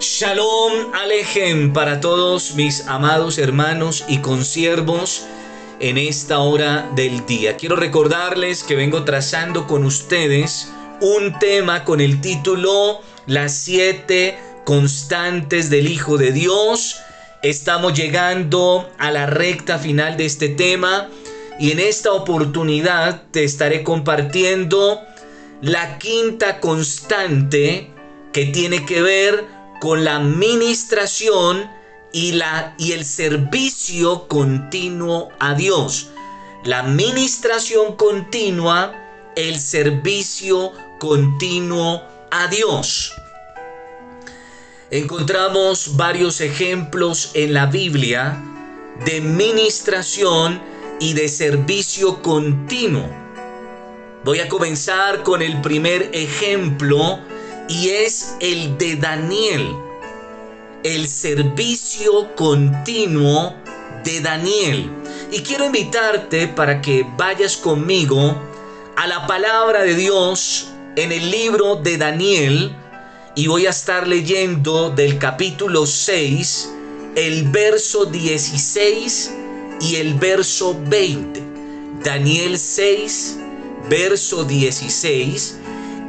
Shalom Alejem para todos mis amados hermanos y consiervos en esta hora del día. Quiero recordarles que vengo trazando con ustedes un tema con el título Las siete constantes del Hijo de Dios. Estamos llegando a la recta final de este tema y en esta oportunidad te estaré compartiendo la quinta constante que tiene que ver con la ministración y, la, y el servicio continuo a Dios. La ministración continua, el servicio continuo a Dios. Encontramos varios ejemplos en la Biblia de ministración y de servicio continuo. Voy a comenzar con el primer ejemplo y es el de Daniel, el servicio continuo de Daniel. Y quiero invitarte para que vayas conmigo a la palabra de Dios en el libro de Daniel y voy a estar leyendo del capítulo 6, el verso 16 y el verso 20. Daniel 6, verso 16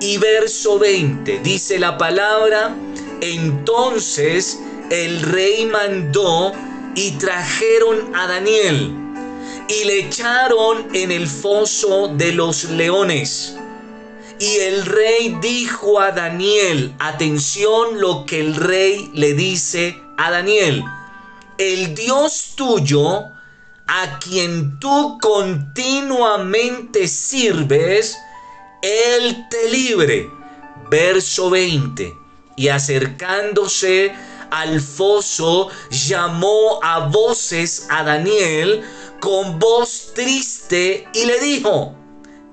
y verso 20. Dice la palabra, entonces el rey mandó y trajeron a Daniel y le echaron en el foso de los leones. Y el rey dijo a Daniel, atención lo que el rey le dice a Daniel, el Dios tuyo, a quien tú continuamente sirves, él te libre. Verso 20. Y acercándose al foso, llamó a voces a Daniel con voz triste y le dijo,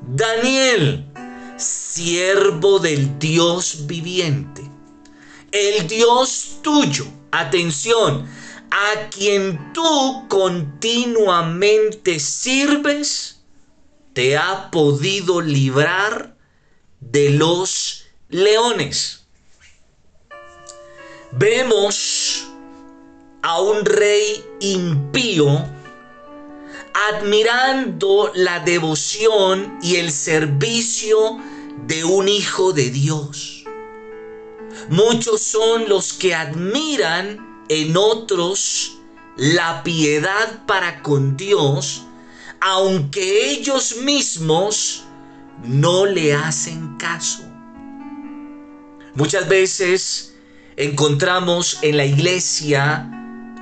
Daniel, siervo del Dios viviente, el Dios tuyo, atención, a quien tú continuamente sirves, te ha podido librar de los leones. Vemos a un rey impío admirando la devoción y el servicio de un hijo de Dios. Muchos son los que admiran en otros la piedad para con Dios aunque ellos mismos no le hacen caso. Muchas veces encontramos en la iglesia,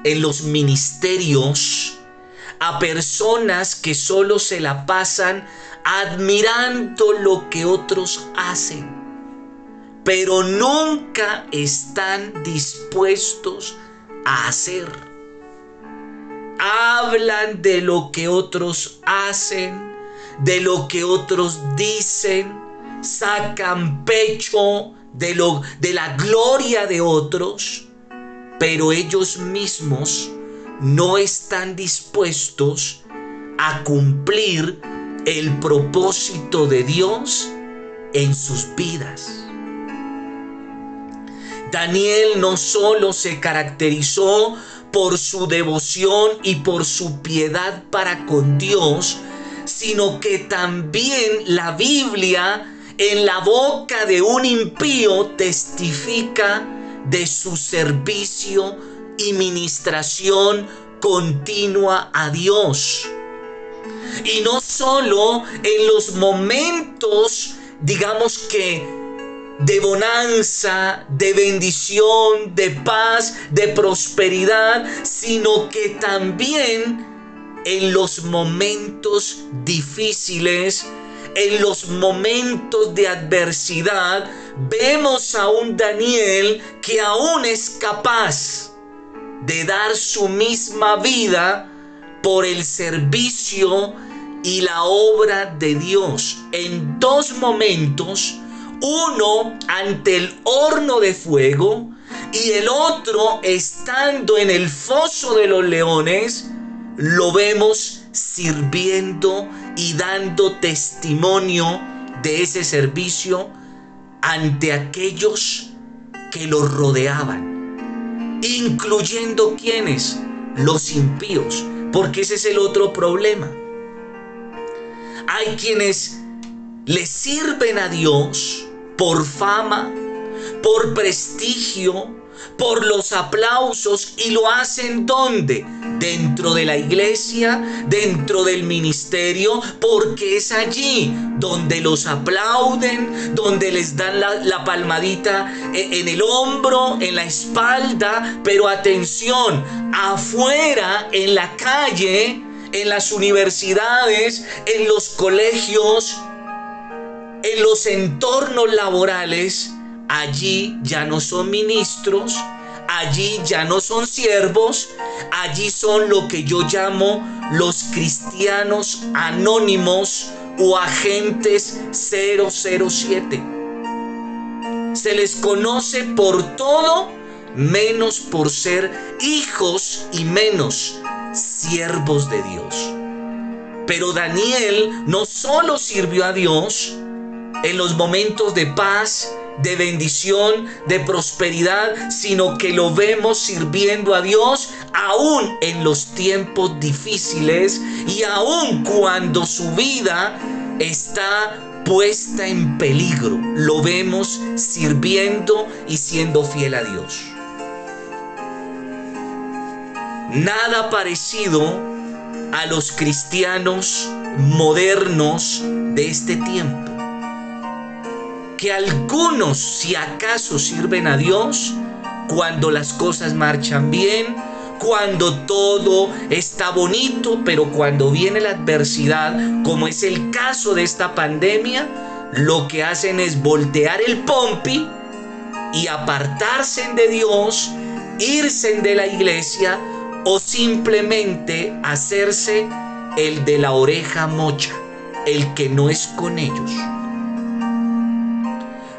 en los ministerios, a personas que solo se la pasan admirando lo que otros hacen, pero nunca están dispuestos a hacer hablan de lo que otros hacen, de lo que otros dicen, sacan pecho de, lo, de la gloria de otros, pero ellos mismos no están dispuestos a cumplir el propósito de Dios en sus vidas. Daniel no solo se caracterizó por su devoción y por su piedad para con Dios, sino que también la Biblia en la boca de un impío testifica de su servicio y ministración continua a Dios. Y no solo en los momentos, digamos que de bonanza, de bendición, de paz, de prosperidad, sino que también en los momentos difíciles, en los momentos de adversidad, vemos a un Daniel que aún es capaz de dar su misma vida por el servicio y la obra de Dios. En dos momentos, uno ante el horno de fuego y el otro estando en el foso de los leones, lo vemos sirviendo y dando testimonio de ese servicio ante aquellos que lo rodeaban. incluyendo quienes, los impíos, porque ese es el otro problema. Hay quienes le sirven a Dios por fama, por prestigio, por los aplausos y lo hacen donde? Dentro de la iglesia, dentro del ministerio, porque es allí donde los aplauden, donde les dan la, palmadita e, en el hombro, en la espalda, pero atención, afuera, en la calle, en las universidades, en los colegios, en los entornos laborales, allí ya no son ministros, allí ya no son siervos, allí son lo que yo llamo los cristianos anónimos o agentes 007. Se les conoce por todo menos por ser hijos y menos siervos de Dios. Pero Daniel no solo sirvió a Dios en los momentos de paz, de bendición, de prosperidad, sino que lo vemos sirviendo a Dios aún en los tiempos difíciles y aún cuando su vida está puesta en peligro. Lo vemos sirviendo y siendo fiel a Dios. Nada parecido a los cristianos modernos de este tiempo que algunos, si acaso, sirven a Dios cuando las cosas marchan bien, cuando todo está bonito, pero cuando viene la adversidad, como es el caso de esta pandemia, lo que hacen es voltear el pompi y apartarse de Dios, irse de la iglesia o simplemente hacerse el de la oreja mocha, el que no es con ellos.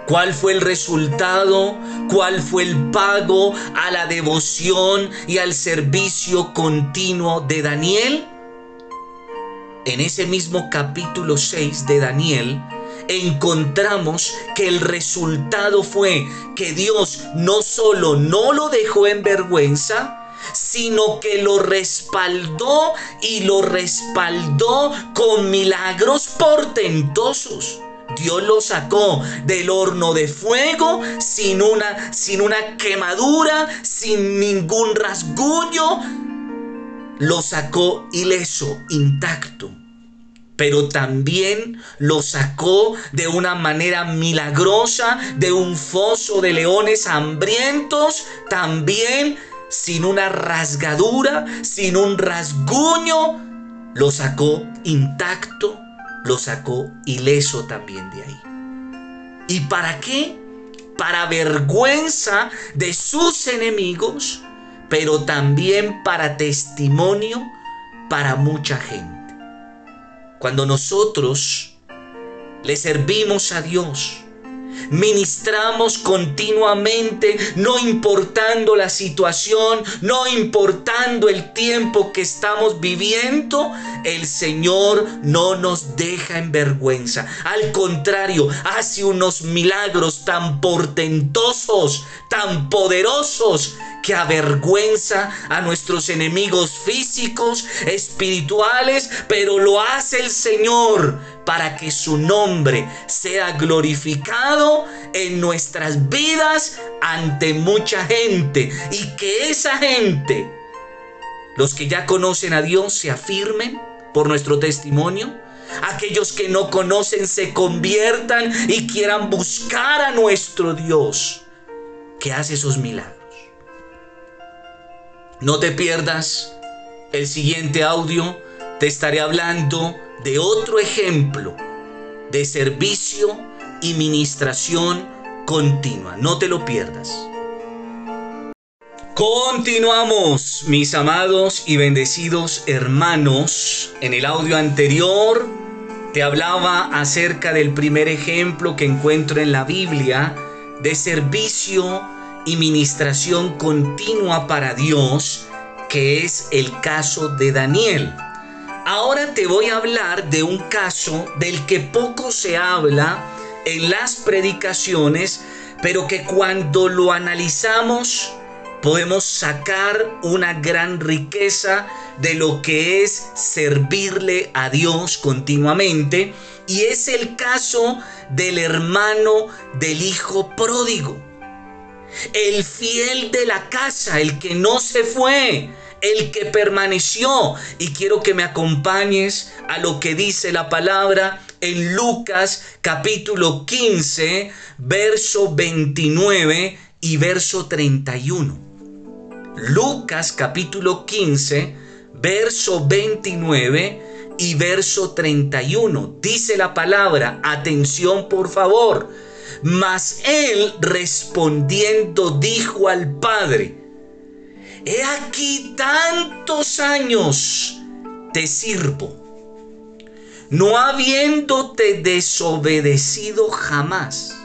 ¿Cuál fue el resultado? ¿Cuál fue el pago a la devoción y al servicio continuo de Daniel? En ese mismo capítulo 6 de Daniel, encontramos que el resultado fue que Dios no solo no lo dejó en vergüenza, sino que lo respaldó y lo respaldó con milagros portentosos. Dios lo sacó del horno de fuego sin una, sin una quemadura, sin ningún rasguño. Lo sacó ileso, intacto. Pero también lo sacó de una manera milagrosa de un foso de leones hambrientos. También sin una rasgadura, sin un rasguño. Lo sacó intacto lo sacó ileso también de ahí. ¿Y para qué? Para vergüenza de sus enemigos, pero también para testimonio para mucha gente. Cuando nosotros le servimos a Dios, Ministramos continuamente, no importando la situación, no importando el tiempo que estamos viviendo, el Señor no nos deja en vergüenza. Al contrario, hace unos milagros tan portentosos, tan poderosos, que avergüenza a nuestros enemigos físicos, espirituales, pero lo hace el Señor para que su nombre sea glorificado en nuestras vidas ante mucha gente y que esa gente, los que ya conocen a Dios, se afirmen por nuestro testimonio. Aquellos que no conocen se conviertan y quieran buscar a nuestro Dios que hace esos milagros. No te pierdas el siguiente audio. Te estaré hablando de otro ejemplo de servicio y ministración continua. No te lo pierdas. Continuamos, mis amados y bendecidos hermanos. En el audio anterior te hablaba acerca del primer ejemplo que encuentro en la Biblia de servicio y ministración continua para Dios, que es el caso de Daniel. Ahora te voy a hablar de un caso del que poco se habla en las predicaciones, pero que cuando lo analizamos podemos sacar una gran riqueza de lo que es servirle a Dios continuamente. Y es el caso del hermano del hijo pródigo. El fiel de la casa, el que no se fue, el que permaneció. Y quiero que me acompañes a lo que dice la palabra en Lucas capítulo 15, verso 29 y verso 31. Lucas capítulo 15, verso 29 y verso 31. Dice la palabra, atención por favor. Mas él respondiendo dijo al Padre, He aquí tantos años te sirvo, no habiéndote desobedecido jamás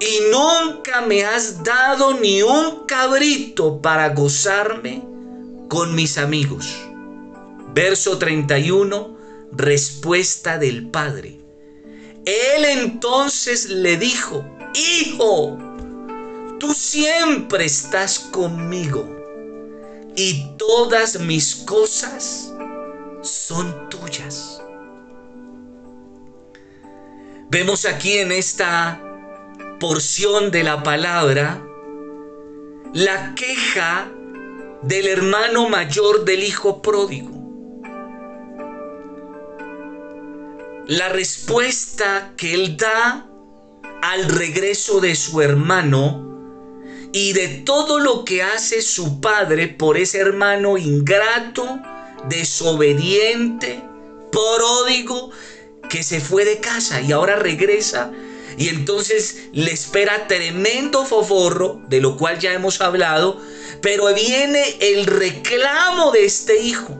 y nunca me has dado ni un cabrito para gozarme con mis amigos. Verso 31, respuesta del Padre. Él entonces le dijo, Hijo, tú siempre estás conmigo y todas mis cosas son tuyas. Vemos aquí en esta porción de la palabra la queja del hermano mayor del hijo pródigo. La respuesta que él da al regreso de su hermano y de todo lo que hace su padre por ese hermano ingrato, desobediente, pródigo, que se fue de casa y ahora regresa y entonces le espera tremendo foforro, de lo cual ya hemos hablado, pero viene el reclamo de este hijo.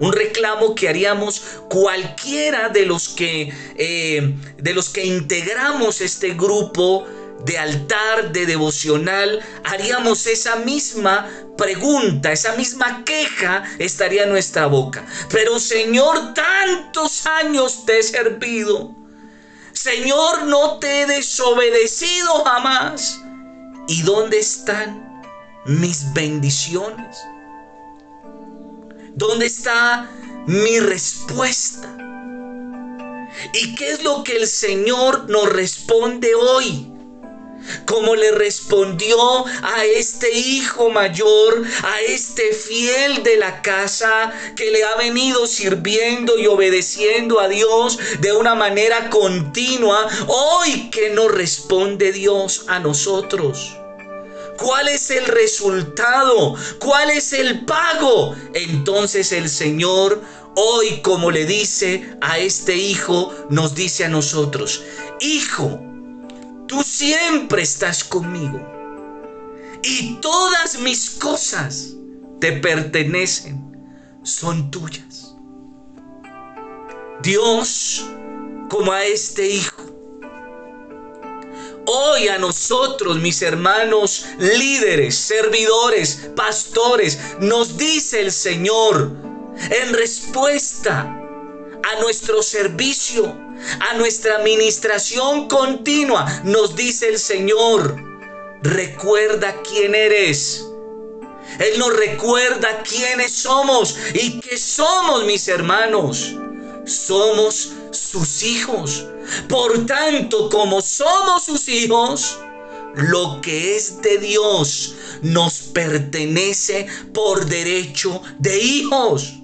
Un reclamo que haríamos cualquiera de los que, eh, de los que integramos este grupo de altar, de devocional, haríamos esa misma pregunta, esa misma queja estaría en nuestra boca. Pero Señor, tantos años te he servido Señor, no te he desobedecido jamás. ¿Y dónde están mis bendiciones? ¿Dónde está mi respuesta? ¿Y qué es lo que el Señor nos responde hoy? Como le respondió a este hijo mayor, a este fiel de la casa que le ha venido sirviendo y obedeciendo a Dios de una manera continua, hoy que nos responde Dios a nosotros. ¿Cuál es el resultado? ¿Cuál es el pago? Entonces el Señor hoy, como le dice a este hijo, nos dice a nosotros, hijo, Tú siempre estás conmigo. Y todas mis cosas te pertenecen, son tuyas. Dios, como a este hijo, hoy a nosotros, mis hermanos líderes, servidores, pastores, nos dice el Señor en respuesta a nuestro servicio a nuestra administración continua, nos dice el Señor, recuerda quién eres. Él nos recuerda quiénes somos y que somos mis hermanos. Somos sus hijos. Por tanto, como somos sus hijos, lo que es de Dios nos pertenece por derecho de hijos.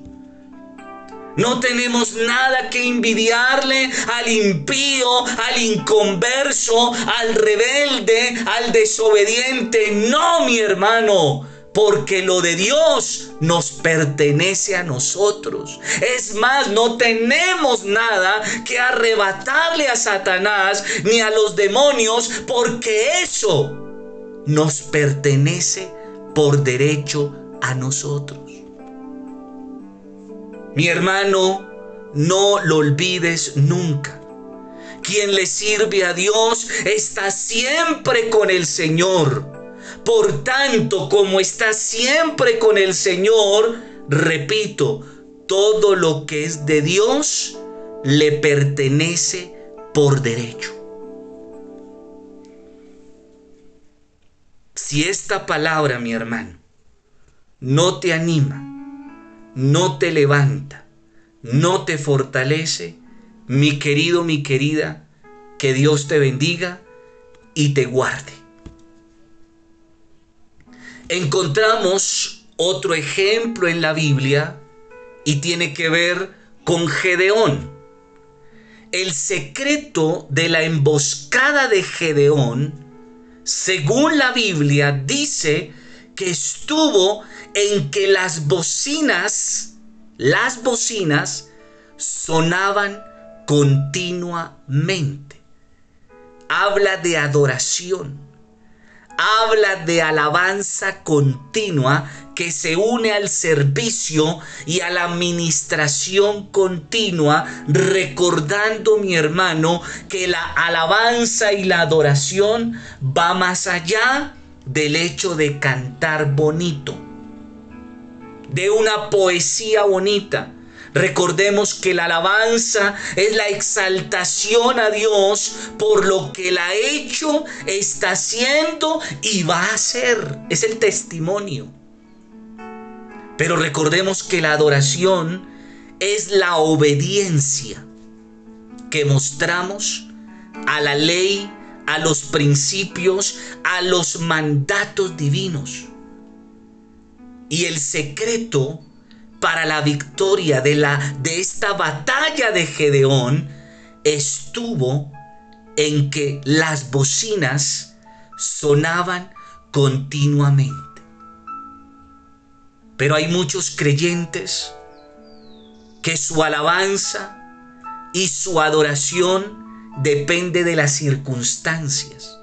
No tenemos nada que envidiarle al impío, al inconverso, al rebelde, al desobediente. No, mi hermano. Porque lo de Dios nos pertenece a nosotros. Es más, no tenemos nada que arrebatarle a Satanás ni a los demonios porque eso nos pertenece por derecho a nosotros. Mi hermano, no lo olvides nunca. Quien le sirve a Dios está siempre con el Señor. Por tanto, como está siempre con el Señor, repito, todo lo que es de Dios le pertenece por derecho. Si esta palabra, mi hermano, no te anima, no te levanta, no te fortalece, mi querido, mi querida, que Dios te bendiga y te guarde. Encontramos otro ejemplo en la Biblia y tiene que ver con Gedeón. El secreto de la emboscada de Gedeón, según la Biblia, dice que estuvo en que las bocinas, las bocinas sonaban continuamente. Habla de adoración habla de alabanza continua que se une al servicio y a la administración continua, recordando, mi hermano, que la alabanza y la adoración va más allá del hecho de cantar bonito, de una poesía bonita Recordemos que la alabanza es la exaltación a Dios por lo que la ha hecho, está haciendo y va a hacer. Es el testimonio. Pero recordemos que la adoración es la obediencia que mostramos a la ley, a los principios, a los mandatos divinos. Y el secreto para la victoria de, la, de esta batalla de Gedeón estuvo en que las bocinas sonaban continuamente. Pero hay muchos creyentes que su alabanza y su adoración depende de las circunstancias.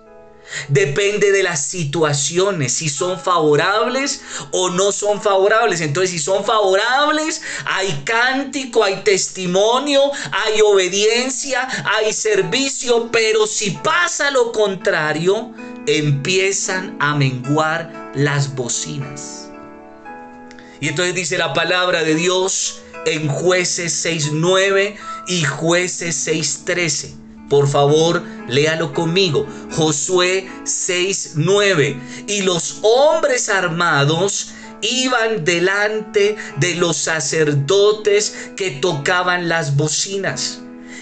Depende de las situaciones, si son favorables o no son favorables. Entonces, si son favorables, hay cántico, hay testimonio, hay obediencia, hay servicio. Pero si pasa lo contrario, empiezan a menguar las bocinas. Y entonces dice la palabra de Dios en jueces 6.9 y jueces 6.13 por favor, léalo conmigo. Josué 6:9. Y los hombres armados iban delante de los sacerdotes que tocaban las bocinas.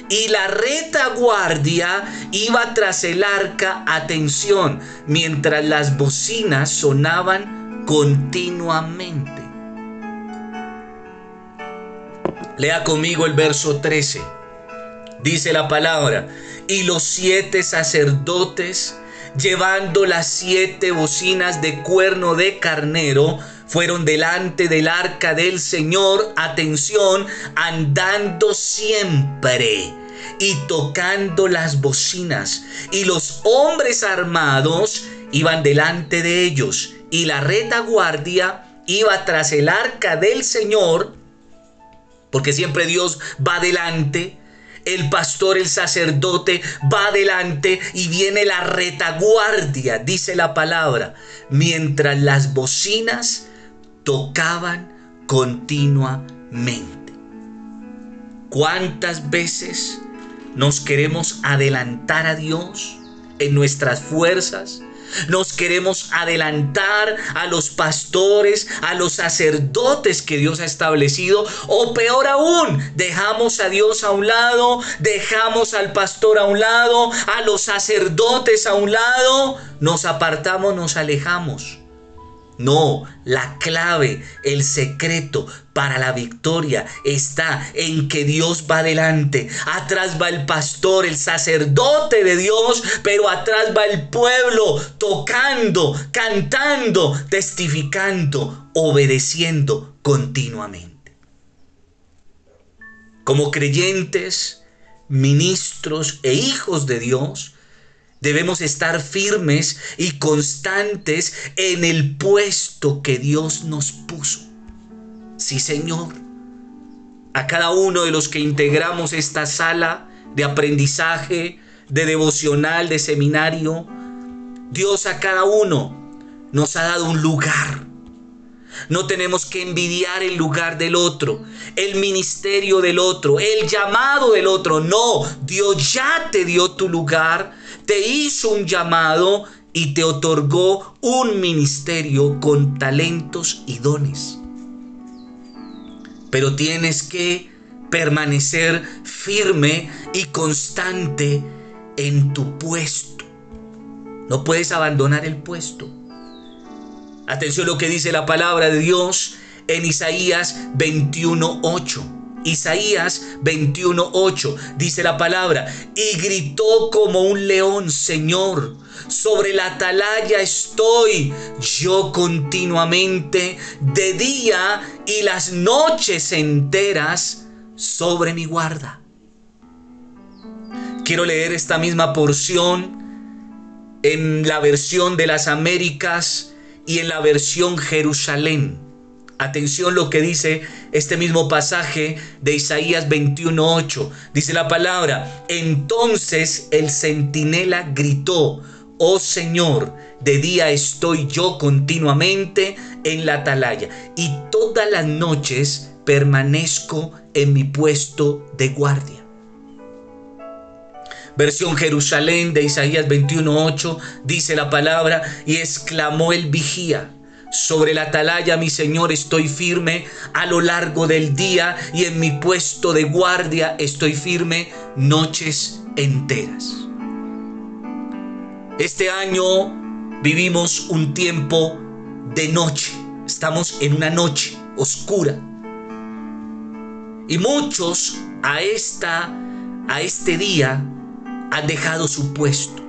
Y la retaguardia iba tras el arca, atención, mientras las bocinas sonaban continuamente. Lea conmigo el verso 13 dice la palabra, y los siete sacerdotes, llevando las siete bocinas de cuerno de carnero, fueron delante del arca del Señor, atención, andando siempre y tocando las bocinas. Y los hombres armados iban delante de ellos, y la retaguardia iba tras el arca del Señor, porque siempre Dios va delante el pastor, el sacerdote va adelante y viene la retaguardia, dice la palabra, mientras las bocinas tocaban continuamente. ¿Cuántas veces nos queremos adelantar a Dios en nuestras fuerzas? Nos queremos adelantar a los pastores, a los sacerdotes que Dios ha establecido. O peor aún, dejamos a Dios a un lado, dejamos al pastor a un lado, a los sacerdotes a un lado. Nos apartamos, nos alejamos. No, la clave, el secreto para la victoria está en que Dios va adelante. Atrás va el pastor, el sacerdote de Dios, pero atrás va el pueblo tocando, cantando, testificando, obedeciendo continuamente. Como creyentes, ministros e hijos de Dios, Debemos estar firmes y constantes en el puesto que Dios nos puso. Sí, Señor. A cada uno de los que integramos esta sala de aprendizaje, de devocional, de seminario, Dios a cada uno nos ha dado un lugar. No tenemos que envidiar el lugar del otro, el ministerio del otro, el llamado del otro. No, Dios ya te dio tu lugar te hizo un llamado y te otorgó un ministerio con talentos y dones. Pero tienes que permanecer firme y constante en tu puesto. No puedes abandonar el puesto. Atención lo que dice la palabra de Dios en Isaías 21:8. Isaías 21:8 dice la palabra, y gritó como un león, Señor, sobre la atalaya estoy yo continuamente de día y las noches enteras sobre mi guarda. Quiero leer esta misma porción en la versión de las Américas y en la versión Jerusalén. Atención lo que dice este mismo pasaje de Isaías 21:8. Dice la palabra, entonces el centinela gritó, oh Señor, de día estoy yo continuamente en la atalaya y todas las noches permanezco en mi puesto de guardia. Versión Jerusalén de Isaías 21:8 dice la palabra y exclamó el vigía sobre la atalaya, mi Señor, estoy firme a lo largo del día y en mi puesto de guardia estoy firme noches enteras. Este año vivimos un tiempo de noche. Estamos en una noche oscura. Y muchos a esta a este día han dejado su puesto.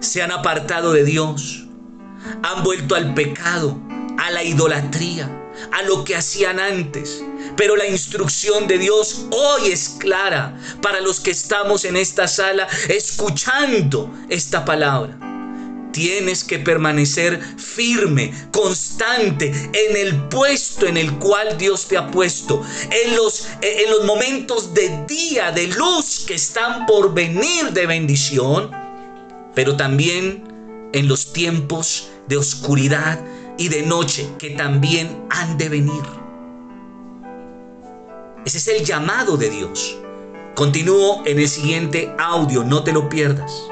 Se han apartado de Dios han vuelto al pecado, a la idolatría, a lo que hacían antes. Pero la instrucción de Dios hoy es clara para los que estamos en esta sala escuchando esta palabra. Tienes que permanecer firme, constante en el puesto en el cual Dios te ha puesto. En los, en los momentos de día, de luz que están por venir de bendición. Pero también en los tiempos de oscuridad y de noche que también han de venir. Ese es el llamado de Dios. Continúo en el siguiente audio, no te lo pierdas.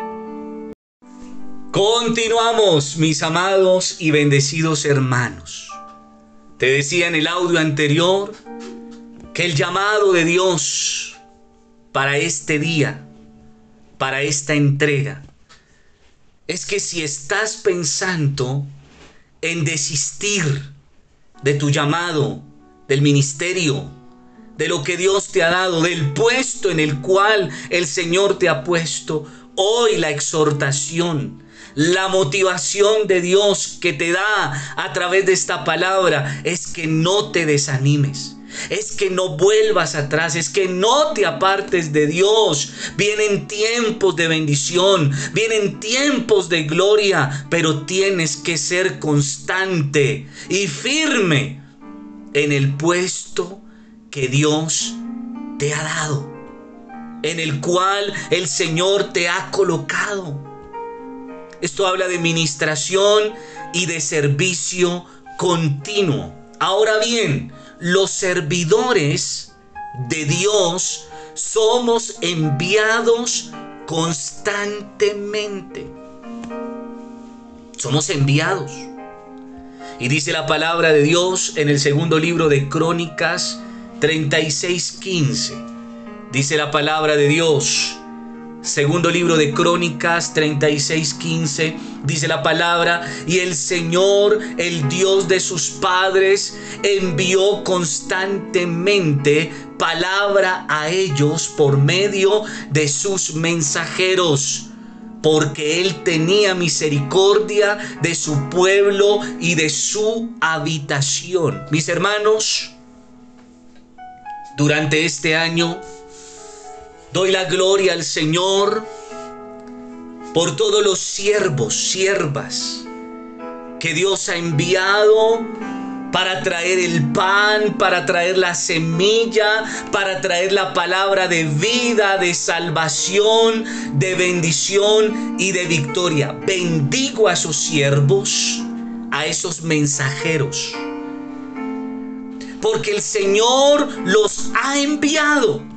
Continuamos, mis amados y bendecidos hermanos. Te decía en el audio anterior que el llamado de Dios para este día, para esta entrega, es que si estás pensando en desistir de tu llamado, del ministerio, de lo que Dios te ha dado, del puesto en el cual el Señor te ha puesto, hoy la exhortación, la motivación de Dios que te da a través de esta palabra es que no te desanimes es que no vuelvas atrás, es que no te apartes de Dios. Vienen tiempos de bendición, vienen tiempos de gloria, pero tienes que ser constante y firme en el puesto que Dios te ha dado, en el cual el Señor te ha colocado. Esto habla de ministración y de servicio continuo. Ahora bien, los servidores de Dios somos enviados constantemente. Somos enviados. Y dice la palabra de Dios en el segundo libro de Crónicas 36:15. Dice la palabra de Dios Segundo libro de Crónicas 36:15 dice la palabra, y el Señor, el Dios de sus padres, envió constantemente palabra a ellos por medio de sus mensajeros porque Él tenía misericordia de su pueblo y de su habitación. Mis hermanos, durante este año Doy la gloria al Señor por todos los siervos, siervas que Dios ha enviado para traer el pan, para traer la semilla, para traer la palabra de vida, de salvación, de bendición y de victoria. Bendigo a esos siervos, a esos mensajeros, porque el Señor los ha enviado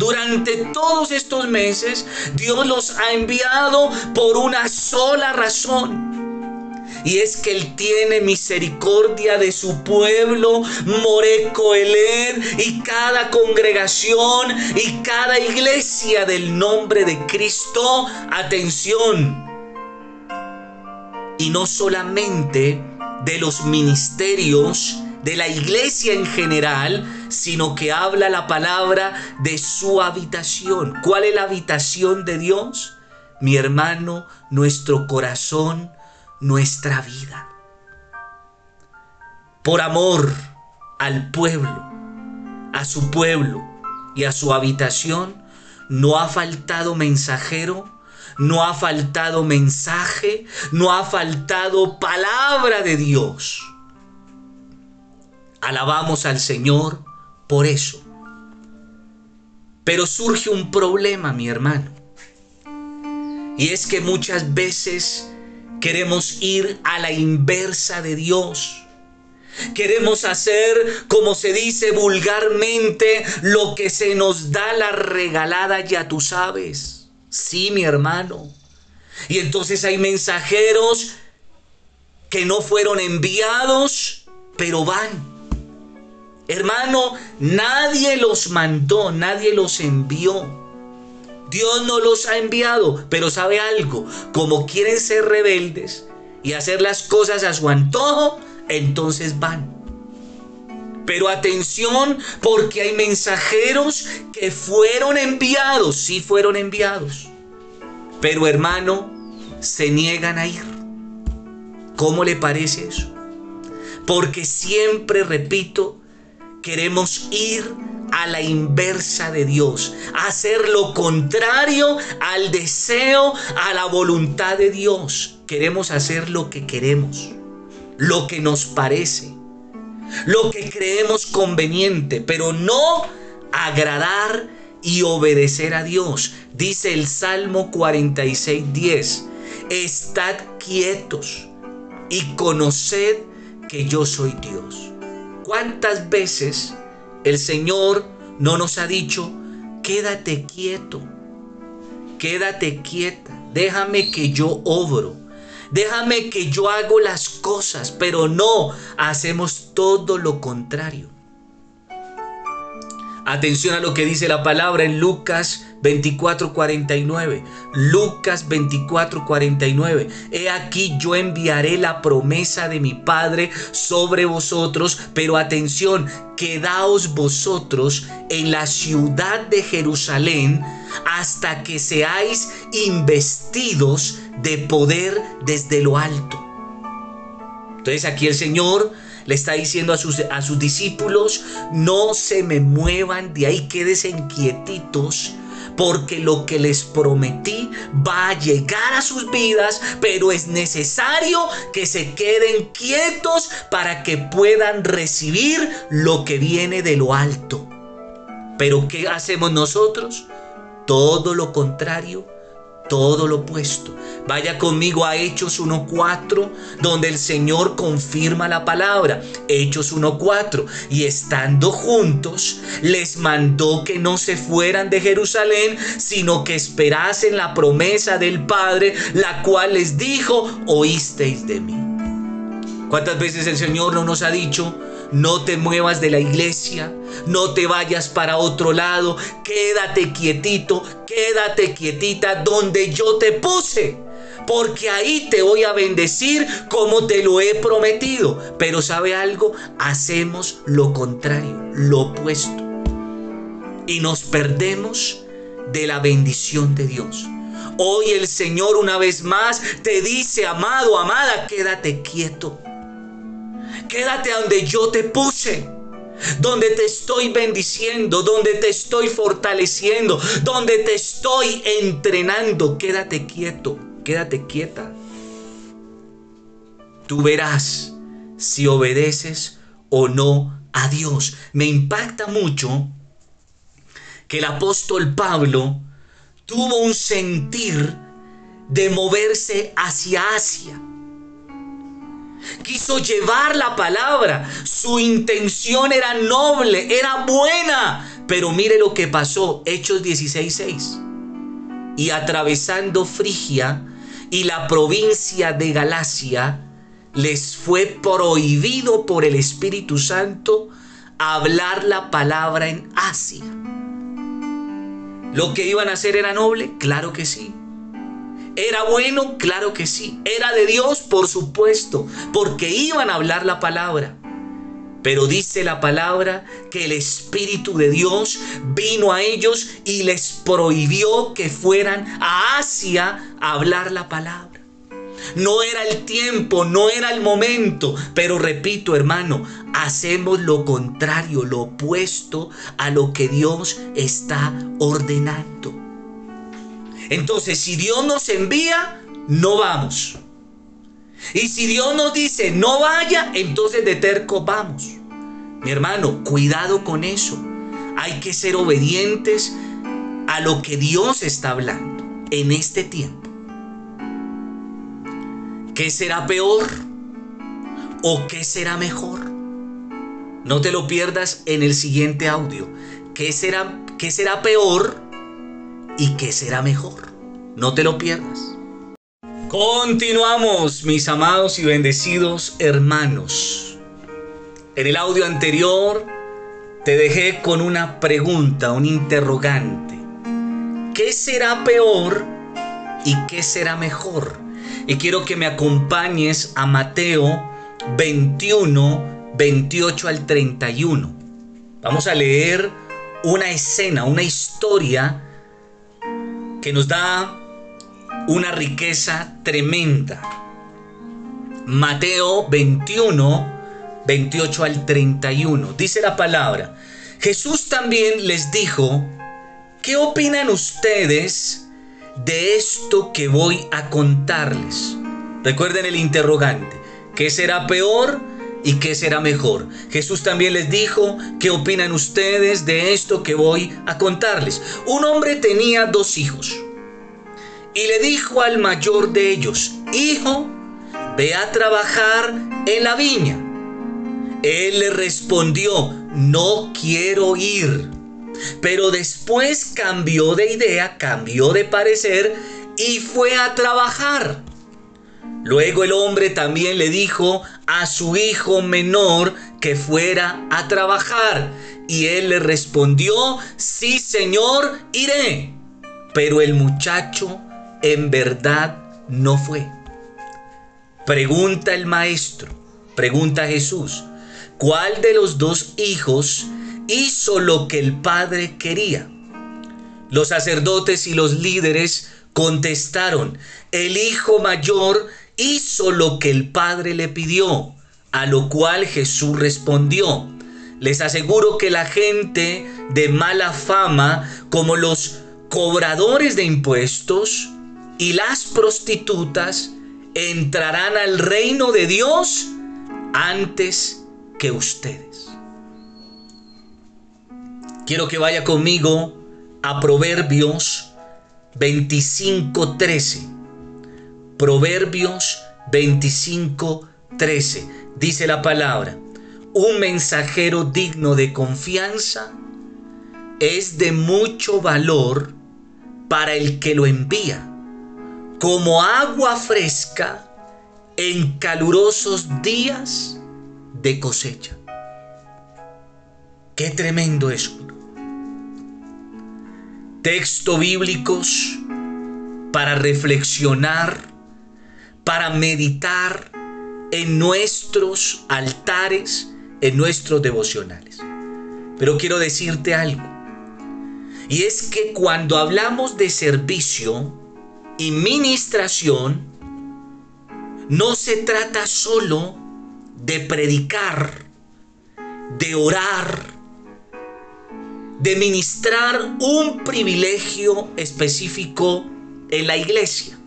Durante todos estos meses, Dios los ha enviado por una sola razón. Y es que Él tiene misericordia de su pueblo, Moreco Eled, y cada congregación y cada iglesia del nombre de Cristo. Atención. Y no solamente de los ministerios de la iglesia en general, sino que habla la palabra de su habitación. ¿Cuál es la habitación de Dios? Mi hermano, nuestro corazón, nuestra vida. Por amor al pueblo, a su pueblo y a su habitación, no ha faltado mensajero, no ha faltado mensaje, no ha faltado palabra de Dios. Alabamos al Señor por eso. Pero surge un problema, mi hermano. Y es que muchas veces Queremos ir a la inversa de Dios. Queremos hacer, como se dice vulgarmente, lo que se nos da la regalada, ya tú sabes. Sí, mi hermano. Y entonces hay mensajeros que no fueron enviados, pero van. Hermano, nadie los mandó, nadie los envió. Dios no los ha enviado, pero sabe algo, como quieren ser rebeldes y hacer las cosas a su antojo, entonces van. Pero atención porque hay mensajeros que fueron enviados, sí fueron enviados. Pero hermano, se niegan a ir. ¿Cómo le parece eso? Porque siempre, repito, queremos ir a la inversa de Dios, hacer lo contrario al deseo, a la voluntad de Dios. Queremos hacer lo que queremos, lo que nos parece, lo que creemos conveniente, pero no agradar y obedecer a Dios. Dice el Salmo 46:10, estad quietos y conoced que yo soy Dios. ¿Cuántas veces el Señor no nos ha dicho, quédate quieto, quédate quieta, déjame que yo obro, déjame que yo hago las cosas, pero no hacemos todo lo contrario. Atención a lo que dice la palabra en Lucas 24:49. Lucas 24:49. He aquí yo enviaré la promesa de mi Padre sobre vosotros, pero atención, quedaos vosotros en la ciudad de Jerusalén hasta que seáis investidos de poder desde lo alto. Entonces aquí el Señor le está diciendo a sus, a sus discípulos, no se me muevan de ahí, quédense inquietitos porque lo que les prometí va a llegar a sus vidas, pero es necesario que se queden quietos para que puedan recibir lo que viene de lo alto. Pero ¿qué hacemos nosotros? Todo lo contrario todo lo opuesto. Vaya conmigo a Hechos 1.4, donde el Señor confirma la palabra. Hechos 1.4. Y estando juntos, les mandó que no se fueran de Jerusalén, sino que esperasen la promesa del Padre, la cual les dijo, oísteis de mí. ¿Cuántas veces el Señor no nos ha dicho, no te muevas de la iglesia, no te vayas para otro lado, quédate quietito, quédate quietita donde yo te puse. Porque ahí te voy a bendecir como te lo he prometido. Pero ¿sabe algo? Hacemos lo contrario, lo opuesto. Y nos perdemos de la bendición de Dios. Hoy el Señor una vez más te dice, amado, amada, quédate quieto Quédate donde yo te puse. Donde te estoy bendiciendo, donde te estoy fortaleciendo, donde te estoy entrenando. Quédate quieto, quédate quieta. Tú verás si obedeces o no a Dios. Me impacta mucho que el apóstol Pablo tuvo un sentir de moverse hacia Asia quiso llevar la palabra. Su intención era noble, era buena, Pero mire lo que pasó, Hechos 16:6. Y atravesando Frigia y la provincia de Galacia, les fue prohibido por el Espíritu Santo hablar la palabra en Asia. ¿Lo que iban a hacer era noble? Claro que sí. ¿Era bueno? Claro que sí. ¿Era de Dios? Por supuesto, porque iban a hablar la palabra. Pero dice la palabra que el Espíritu de Dios vino a ellos y les prohibió que fueran a Asia a hablar la palabra. No era el tiempo, no era el momento. Pero repito, hermano, hacemos lo contrario, lo opuesto a lo que Dios está ordenando. Entonces, si Dios nos envía, no vamos. Y si Dios nos dice, no vaya, entonces de terco vamos. Mi hermano, cuidado con eso. Hay que ser obedientes a lo que Dios está hablando en este tiempo. ¿Qué será peor o qué será mejor? No te lo pierdas en el siguiente audio. ¿Qué será, qué será peor y qué será mejor? No te lo pierdas. Continuamos, mis amados y bendecidos hermanos. En el audio anterior te dejé con una pregunta, un interrogante. ¿Qué será peor y qué será mejor? Y quiero que me acompañes a Mateo 21, 28 al 31. Vamos a leer una escena, una historia que nos da una riqueza tremenda. Mateo 21, 28 al 31. Dice la palabra. Jesús también les dijo, ¿qué opinan ustedes de esto que voy a contarles. Recuerden el interrogante. ¿Qué será peor y qué será mejor? Jesús también les dijo, ¿qué opinan ustedes de esto que voy a contarles? Un hombre tenía dos hijos y le dijo al mayor de ellos, Hijo, ve a trabajar en la viña. Él le respondió, no quiero ir. Pero después cambió de idea, cambió de parecer y fue a trabajar. Luego el hombre también le dijo a su hijo menor que fuera a trabajar. Y él le respondió, sí señor, iré. Pero el muchacho en verdad no fue. Pregunta el maestro, pregunta Jesús, ¿cuál de los dos hijos hizo lo que el Padre quería. Los sacerdotes y los líderes contestaron, el hijo mayor hizo lo que el Padre le pidió, a lo cual Jesús respondió, les aseguro que la gente de mala fama, como los cobradores de impuestos y las prostitutas, entrarán al reino de Dios antes que ustedes. Quiero que vaya conmigo a Proverbios 25:13. Proverbios 25:13. Dice la palabra, un mensajero digno de confianza es de mucho valor para el que lo envía, como agua fresca en calurosos días de cosecha. Qué tremendo eso textos bíblicos para reflexionar, para meditar en nuestros altares, en nuestros devocionales. Pero quiero decirte algo. Y es que cuando hablamos de servicio y ministración, no se trata solo de predicar, de orar, de ministrar un privilegio específico en la iglesia.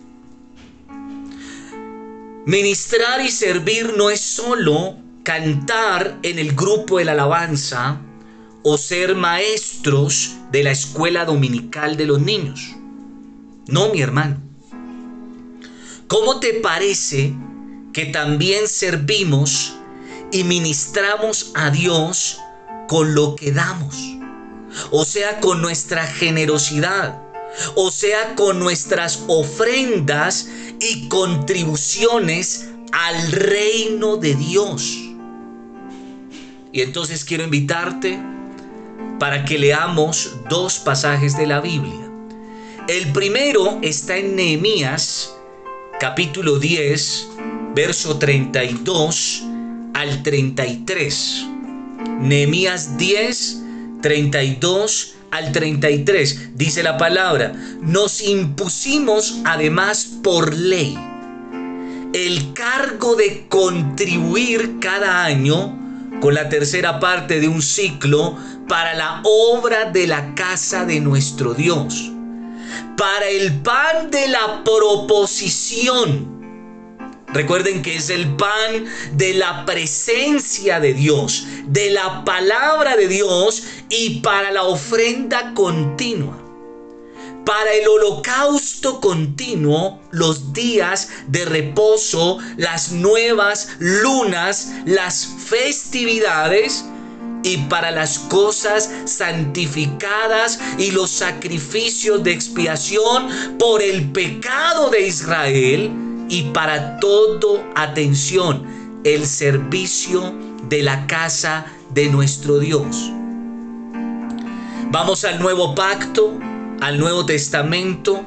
Ministrar y servir no es solo cantar en el grupo de la alabanza o ser maestros de la escuela dominical de los niños. No, mi hermano. ¿Cómo te parece que también servimos y ministramos a Dios con lo que damos? o sea con nuestra generosidad, o sea con nuestras ofrendas y contribuciones al reino de Dios. Y entonces quiero invitarte para que leamos dos pasajes de la Biblia. El primero está en Nehemías capítulo 10, verso 32 al 33. Nehemías 10, 32 al 33. Dice la palabra, nos impusimos además por ley el cargo de contribuir cada año con la tercera parte de un ciclo para la obra de la casa de nuestro Dios, para el pan de la proposición. Recuerden que es el pan de la presencia de Dios, de la palabra de Dios y para la ofrenda continua. Para el holocausto continuo, los días de reposo, las nuevas lunas, las festividades y para las cosas santificadas y los sacrificios de expiación por el pecado de Israel y para todo, atención, el servicio de la casa de nuestro Dios. Vamos al nuevo pacto al Nuevo Testamento.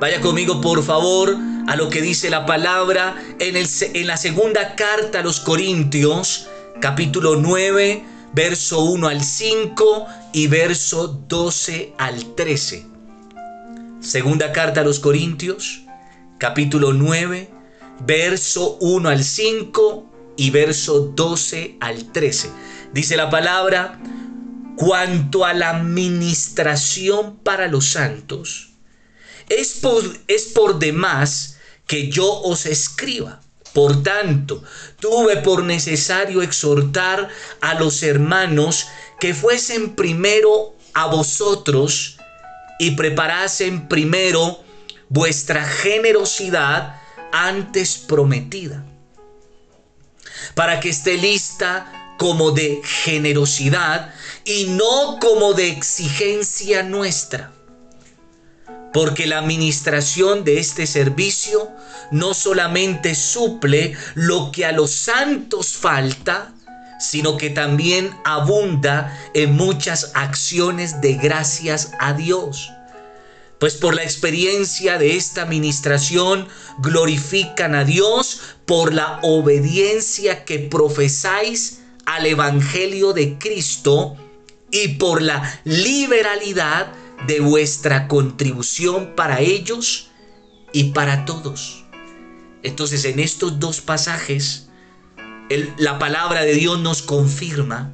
Vaya conmigo, por favor, a lo que dice la palabra en, el, en la segunda carta a los Corintios, capítulo 9, verso 1 al 5 y verso 12 al 13. Segunda carta a los Corintios, capítulo 9, verso 1 al 5 y verso 12 al 13. Dice la palabra, Cuanto a la administración para los santos, es por, es por demás que yo os escriba. Por tanto, tuve por necesario exhortar a los hermanos que fuesen primero a vosotros y preparasen primero vuestra generosidad antes prometida, para que esté lista como de generosidad y no como de exigencia nuestra. Porque la administración de este servicio no solamente suple lo que a los santos falta, sino que también abunda en muchas acciones de gracias a Dios. Pues por la experiencia de esta administración glorifican a Dios por la obediencia que profesáis al Evangelio de Cristo y por la liberalidad de vuestra contribución para ellos y para todos. Entonces en estos dos pasajes, la palabra de Dios nos confirma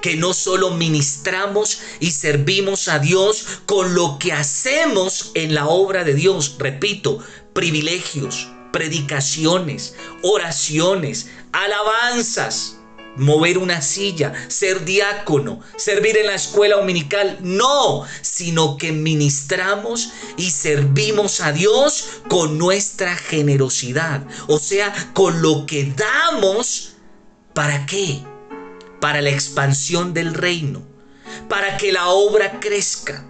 que no solo ministramos y servimos a Dios con lo que hacemos en la obra de Dios, repito, privilegios, predicaciones, oraciones, alabanzas, mover una silla, ser diácono, servir en la escuela dominical. No, sino que ministramos y servimos a Dios con nuestra generosidad. O sea, con lo que damos. ¿Para qué? Para la expansión del reino. Para que la obra crezca.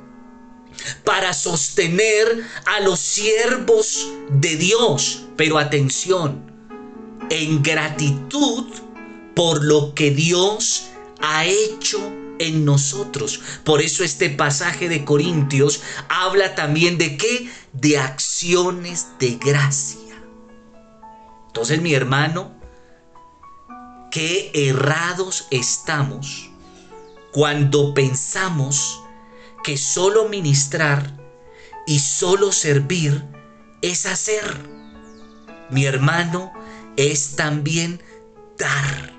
Para sostener a los siervos de Dios. Pero atención, en gratitud por lo que Dios ha hecho en nosotros. Por eso este pasaje de Corintios habla también de qué? De acciones de gracia. Entonces mi hermano, qué errados estamos cuando pensamos que solo ministrar y solo servir es hacer. Mi hermano, es también dar.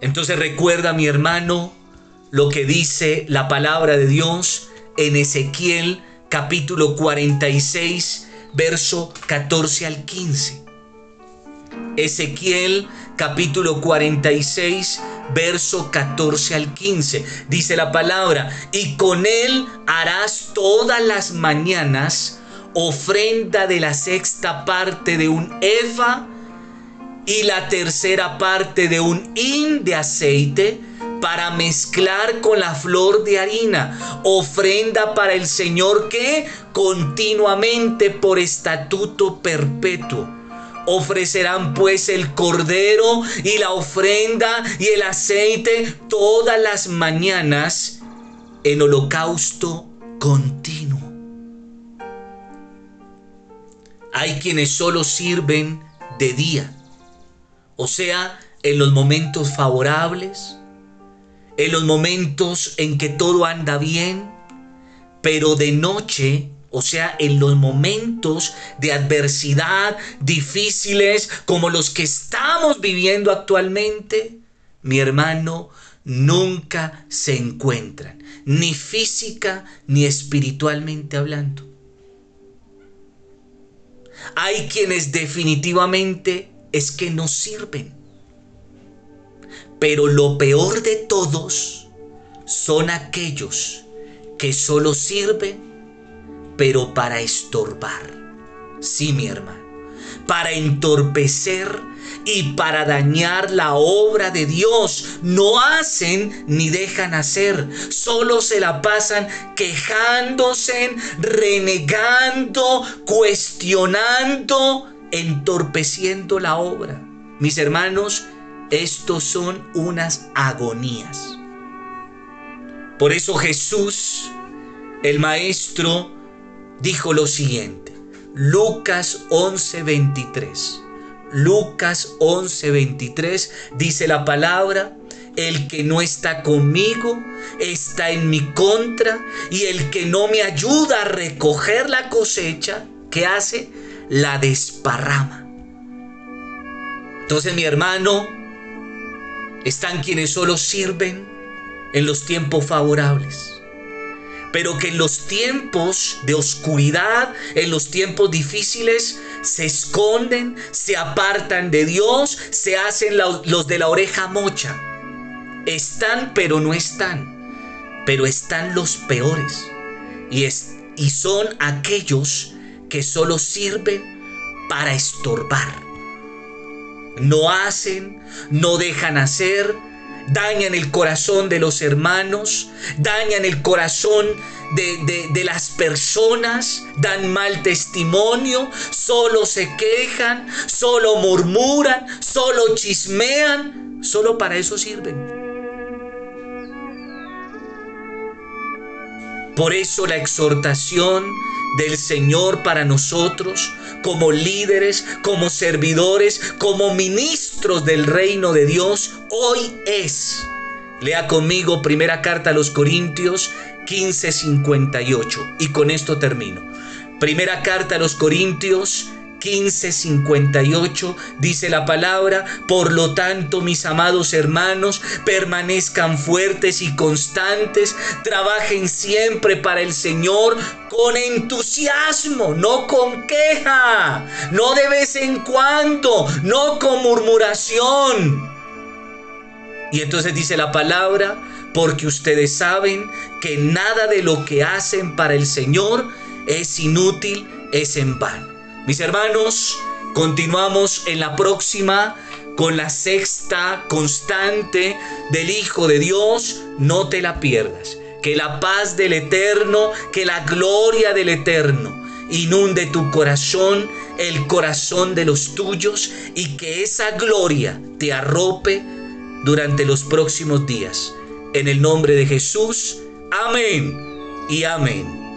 Entonces recuerda mi hermano lo que dice la palabra de Dios en Ezequiel capítulo 46, verso 14 al 15. Ezequiel capítulo 46, verso 14 al 15. Dice la palabra, y con él harás todas las mañanas ofrenda de la sexta parte de un efa y la tercera parte de un hin de aceite para mezclar con la flor de harina, ofrenda para el Señor que continuamente por estatuto perpetuo. Ofrecerán pues el cordero y la ofrenda y el aceite todas las mañanas en holocausto continuo. Hay quienes solo sirven de día, o sea, en los momentos favorables, en los momentos en que todo anda bien, pero de noche, o sea, en los momentos de adversidad difíciles como los que estamos viviendo actualmente, mi hermano, nunca se encuentran, ni física ni espiritualmente hablando. Hay quienes definitivamente es que no sirven. Pero lo peor de todos son aquellos que solo sirven, pero para estorbar. Sí, mi hermano, para entorpecer y para dañar la obra de Dios. No hacen ni dejan hacer, solo se la pasan quejándose, renegando, cuestionando, entorpeciendo la obra. Mis hermanos, estos son unas agonías. Por eso Jesús, el Maestro, dijo lo siguiente. Lucas 11:23. Lucas 11:23 dice la palabra, el que no está conmigo está en mi contra y el que no me ayuda a recoger la cosecha, ¿qué hace? La desparrama. Entonces mi hermano, están quienes solo sirven en los tiempos favorables. Pero que en los tiempos de oscuridad, en los tiempos difíciles, se esconden, se apartan de Dios, se hacen los de la oreja mocha. Están pero no están. Pero están los peores. Y, es, y son aquellos que solo sirven para estorbar no hacen, no dejan hacer, dañan el corazón de los hermanos, dañan el corazón de, las personas, dan mal testimonio, solo se quejan, solo murmuran, solo chismean, solo para eso sirven. Por eso la exhortación del Señor para nosotros, como líderes, como servidores, como ministros del reino de Dios, hoy es. Lea conmigo primera carta a los Corintios 15:58 y con esto termino. Primera carta a los Corintios 15:58 dice la palabra, por lo tanto mis amados hermanos, permanezcan fuertes y constantes, trabajen siempre para el Señor con entusiasmo, no con queja, no de vez en cuando, no con murmuración. Y entonces dice la palabra, porque ustedes saben que nada de lo que hacen para el Señor es inútil, es en vano. Mis hermanos, continuamos en la próxima con la sexta constante del Hijo de Dios. No te la pierdas. Que la paz del Eterno, que la gloria del Eterno inunde tu corazón, el corazón de los tuyos y que esa gloria te arrope durante los próximos días. En el nombre de Jesús, amén y amén.